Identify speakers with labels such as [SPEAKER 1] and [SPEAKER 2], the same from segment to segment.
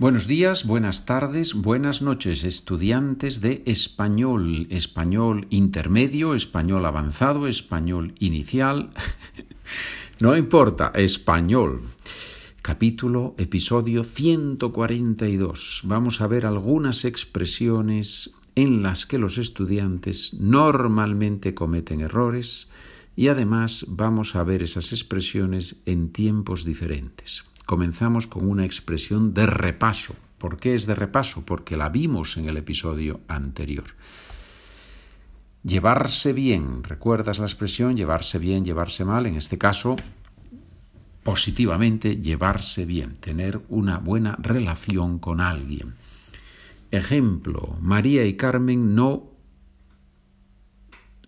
[SPEAKER 1] Buenos días, buenas tardes, buenas noches, estudiantes de español, español intermedio, español avanzado, español inicial. no importa, español. Capítulo, episodio 142. Vamos a ver algunas expresiones en las que los estudiantes normalmente cometen errores y además vamos a ver esas expresiones en tiempos diferentes. Comenzamos con una expresión de repaso. ¿Por qué es de repaso? Porque la vimos en el episodio anterior. Llevarse bien. ¿Recuerdas la expresión llevarse bien, llevarse mal? En este caso, positivamente, llevarse bien, tener una buena relación con alguien. Ejemplo, María y Carmen no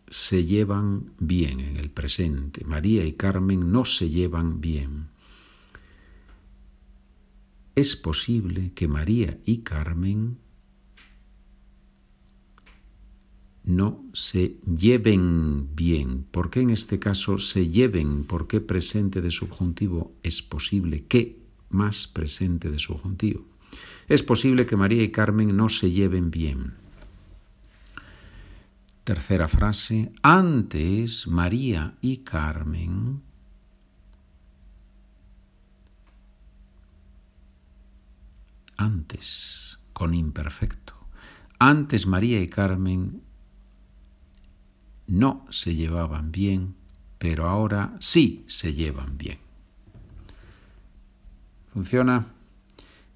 [SPEAKER 1] se llevan bien en el presente. María y Carmen no se llevan bien. Es posible que María y Carmen no se lleven bien. ¿Por qué en este caso se lleven? ¿Por qué presente de subjuntivo es posible que más presente de subjuntivo? Es posible que María y Carmen no se lleven bien. Tercera frase, antes María y Carmen antes con imperfecto. Antes María y Carmen no se llevaban bien, pero ahora sí se llevan bien. ¿Funciona?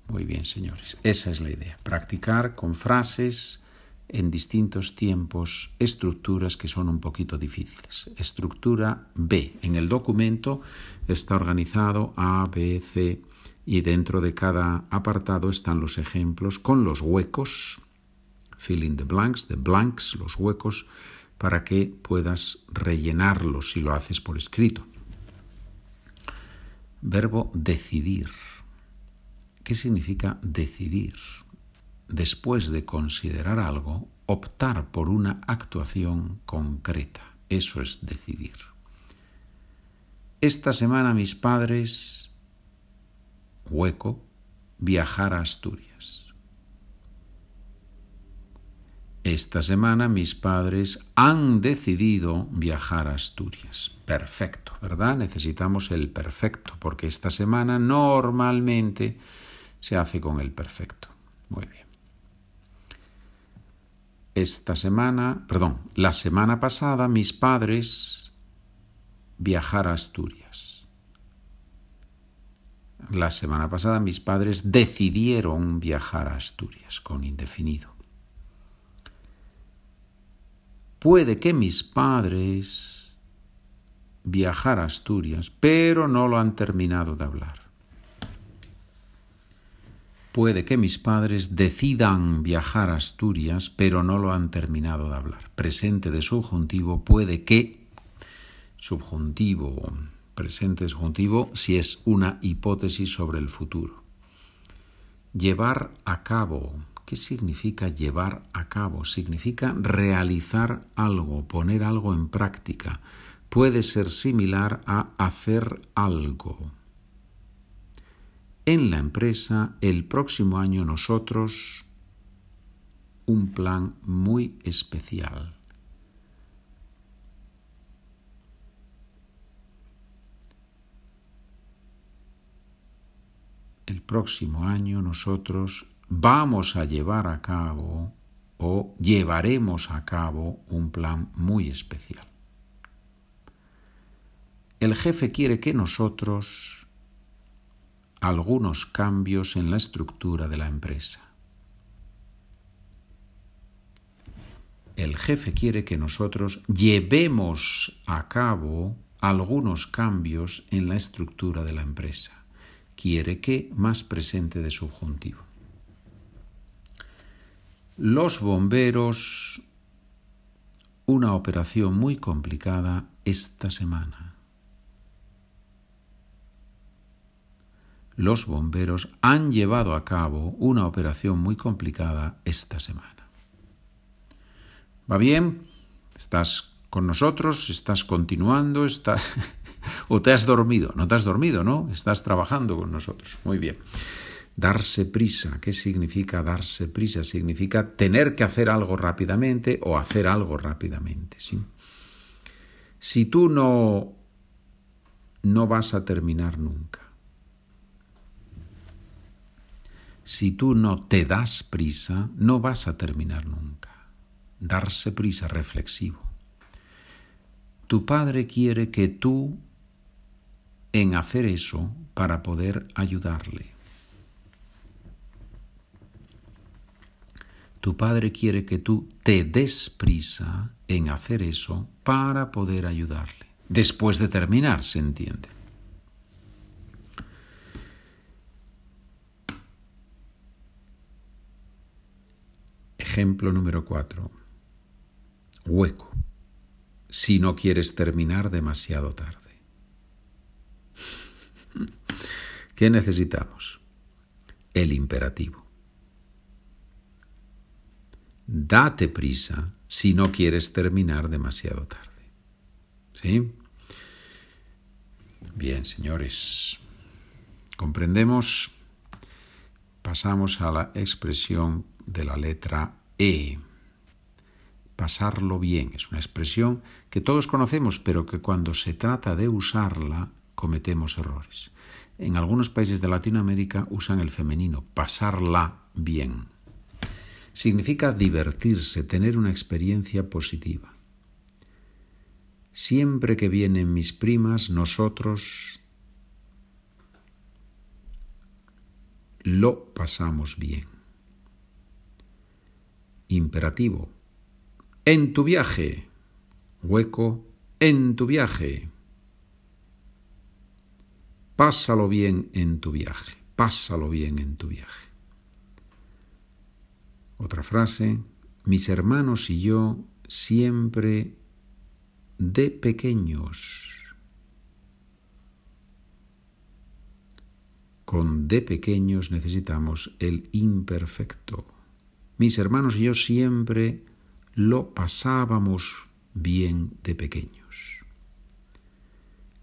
[SPEAKER 1] Muy bien, señores. Esa es la idea. Practicar con frases en distintos tiempos estructuras que son un poquito difíciles. Estructura B. En el documento está organizado A, B, C y dentro de cada apartado están los ejemplos con los huecos, fill in the blanks, the blanks, los huecos, para que puedas rellenarlos si lo haces por escrito. Verbo decidir. ¿Qué significa decidir? después de considerar algo, optar por una actuación concreta. Eso es decidir. Esta semana mis padres, hueco, viajar a Asturias. Esta semana mis padres han decidido viajar a Asturias. Perfecto, ¿verdad? Necesitamos el perfecto, porque esta semana normalmente se hace con el perfecto. Muy bien esta semana, perdón, la semana pasada mis padres viajar a Asturias. La semana pasada mis padres decidieron viajar a Asturias con indefinido. Puede que mis padres viajar a Asturias, pero no lo han terminado de hablar. Puede que mis padres decidan viajar a Asturias, pero no lo han terminado de hablar. Presente de subjuntivo puede que subjuntivo, presente subjuntivo si es una hipótesis sobre el futuro. Llevar a cabo. ¿Qué significa llevar a cabo? Significa realizar algo, poner algo en práctica. Puede ser similar a hacer algo en la empresa el próximo año nosotros un plan muy especial. Próximo año nosotros vamos a llevar a cabo o llevaremos a cabo un plan muy especial. El jefe quiere que nosotros algunos cambios en la estructura de la empresa. El jefe quiere que nosotros llevemos a cabo algunos cambios en la estructura de la empresa. Quiere que más presente de subjuntivo. Los bomberos, una operación muy complicada esta semana. los bomberos han llevado a cabo una operación muy complicada esta semana. ¿Va bien? ¿Estás con nosotros? ¿Estás continuando? ¿Estás... ¿O te has dormido? No te has dormido, ¿no? Estás trabajando con nosotros. Muy bien. Darse prisa. ¿Qué significa darse prisa? Significa tener que hacer algo rápidamente o hacer algo rápidamente. ¿sí? Si tú no, no vas a terminar nunca, si tú no te das prisa, no vas a terminar nunca. Darse prisa reflexivo. Tu padre quiere que tú en hacer eso para poder ayudarle. Tu padre quiere que tú te des prisa en hacer eso para poder ayudarle. Después de terminar, se entiende. Ejemplo número cuatro. Hueco. Si no quieres terminar demasiado tarde. ¿Qué necesitamos? El imperativo. Date prisa si no quieres terminar demasiado tarde. ¿Sí? Bien, señores. Comprendemos. Pasamos a la expresión de la letra E. Pasarlo bien es una expresión que todos conocemos, pero que cuando se trata de usarla cometemos errores. En algunos países de Latinoamérica usan el femenino, pasarla bien significa divertirse, tener una experiencia positiva. Siempre que vienen mis primas, nosotros lo pasamos bien. Imperativo. En tu viaje. Hueco. En tu viaje. Pásalo bien en tu viaje. Pásalo bien en tu viaje. Otra frase, mis hermanos y yo siempre de pequeños. Con de pequeños necesitamos el imperfecto. Mis hermanos y yo siempre lo pasábamos bien de pequeños.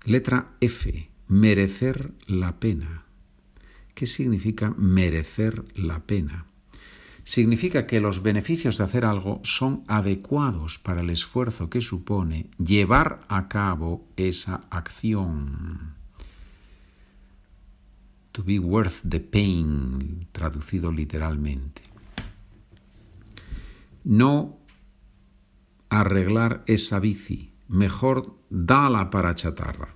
[SPEAKER 1] Letra F. Merecer la pena. ¿Qué significa merecer la pena? significa que los beneficios de hacer algo son adecuados para el esfuerzo que supone llevar a cabo esa acción. To be worth the pain, traducido literalmente. No arreglar esa bici, mejor dala para chatarra.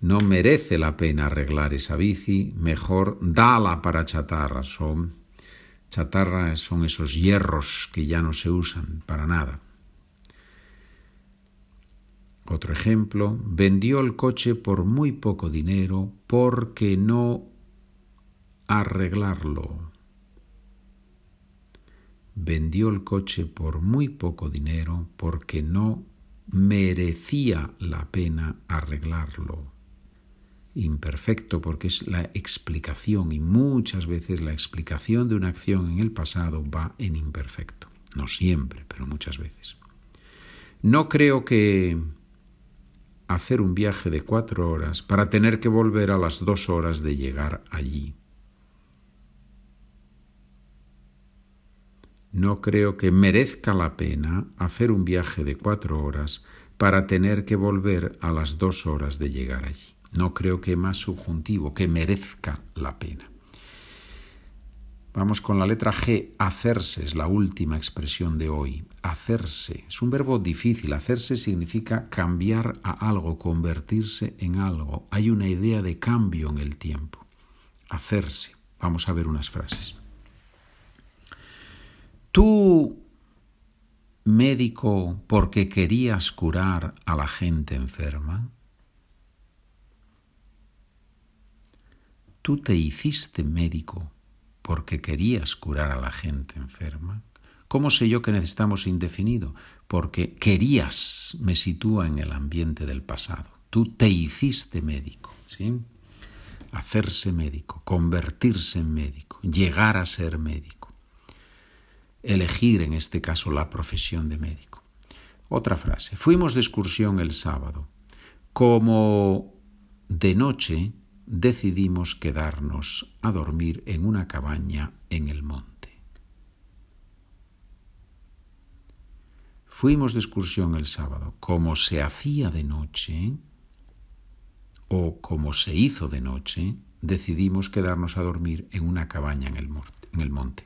[SPEAKER 1] No merece la pena arreglar esa bici, mejor dala para chatarra. Son, chatarra son esos hierros que ya no se usan para nada. Otro ejemplo, vendió el coche por muy poco dinero porque no arreglarlo. Vendió el coche por muy poco dinero porque no merecía la pena arreglarlo imperfecto porque es la explicación y muchas veces la explicación de una acción en el pasado va en imperfecto. No siempre, pero muchas veces. No creo que hacer un viaje de cuatro horas para tener que volver a las dos horas de llegar allí. No creo que merezca la pena hacer un viaje de cuatro horas para tener que volver a las dos horas de llegar allí. No creo que más subjuntivo, que merezca la pena. Vamos con la letra G. Hacerse es la última expresión de hoy. Hacerse es un verbo difícil. Hacerse significa cambiar a algo, convertirse en algo. Hay una idea de cambio en el tiempo. Hacerse. Vamos a ver unas frases. Tú, médico, porque querías curar a la gente enferma, tú te hiciste médico porque querías curar a la gente enferma. ¿Cómo sé yo que necesitamos indefinido? Porque querías me sitúa en el ambiente del pasado. Tú te hiciste médico, ¿sí? Hacerse médico, convertirse en médico, llegar a ser médico. Elegir en este caso la profesión de médico. Otra frase. Fuimos de excursión el sábado. Como de noche decidimos quedarnos a dormir en una cabaña en el monte. Fuimos de excursión el sábado. Como se hacía de noche, o como se hizo de noche, decidimos quedarnos a dormir en una cabaña en el, monte.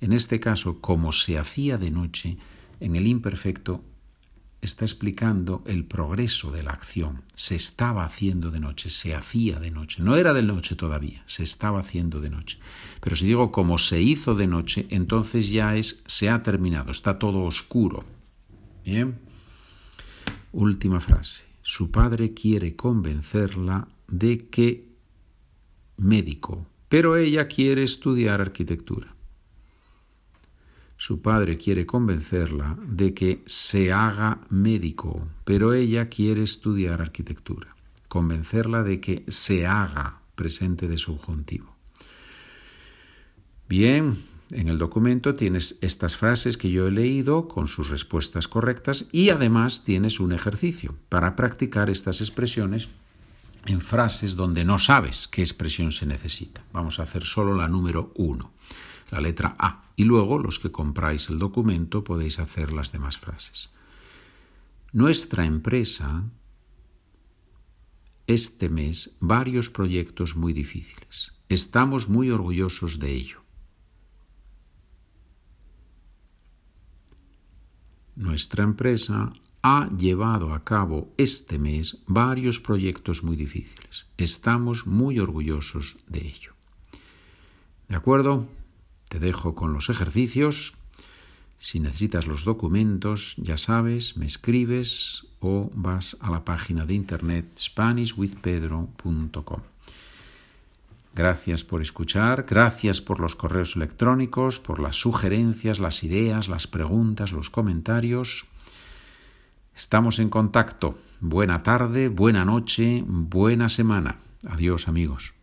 [SPEAKER 1] En este caso, como se hacía de noche, en el imperfecto está explicando el progreso de la acción. Se estaba haciendo de noche, se hacía de noche. No era de noche todavía, se estaba haciendo de noche. Pero si digo como se hizo de noche, entonces ya es se ha terminado, está todo oscuro. Bien. Última frase. Su padre quiere convencerla de que médico, pero ella quiere estudiar arquitectura. Su padre quiere convencerla de que se haga médico, pero ella quiere estudiar arquitectura. Convencerla de que se haga presente de subjuntivo. Bien, en el documento tienes estas frases que yo he leído con sus respuestas correctas y además tienes un ejercicio para practicar estas expresiones en frases donde no sabes qué expresión se necesita. Vamos a hacer solo la número uno la letra A. Y luego, los que compráis el documento, podéis hacer las demás frases. Nuestra empresa, este mes, varios proyectos muy difíciles. Estamos muy orgullosos de ello. Nuestra empresa ha llevado a cabo este mes varios proyectos muy difíciles. Estamos muy orgullosos de ello. ¿De acuerdo? Te dejo con los ejercicios. Si necesitas los documentos, ya sabes, me escribes o vas a la página de internet SpanishWithPedro.com. Gracias por escuchar, gracias por los correos electrónicos, por las sugerencias, las ideas, las preguntas, los comentarios. Estamos en contacto. Buena tarde, buena noche, buena semana. Adiós amigos.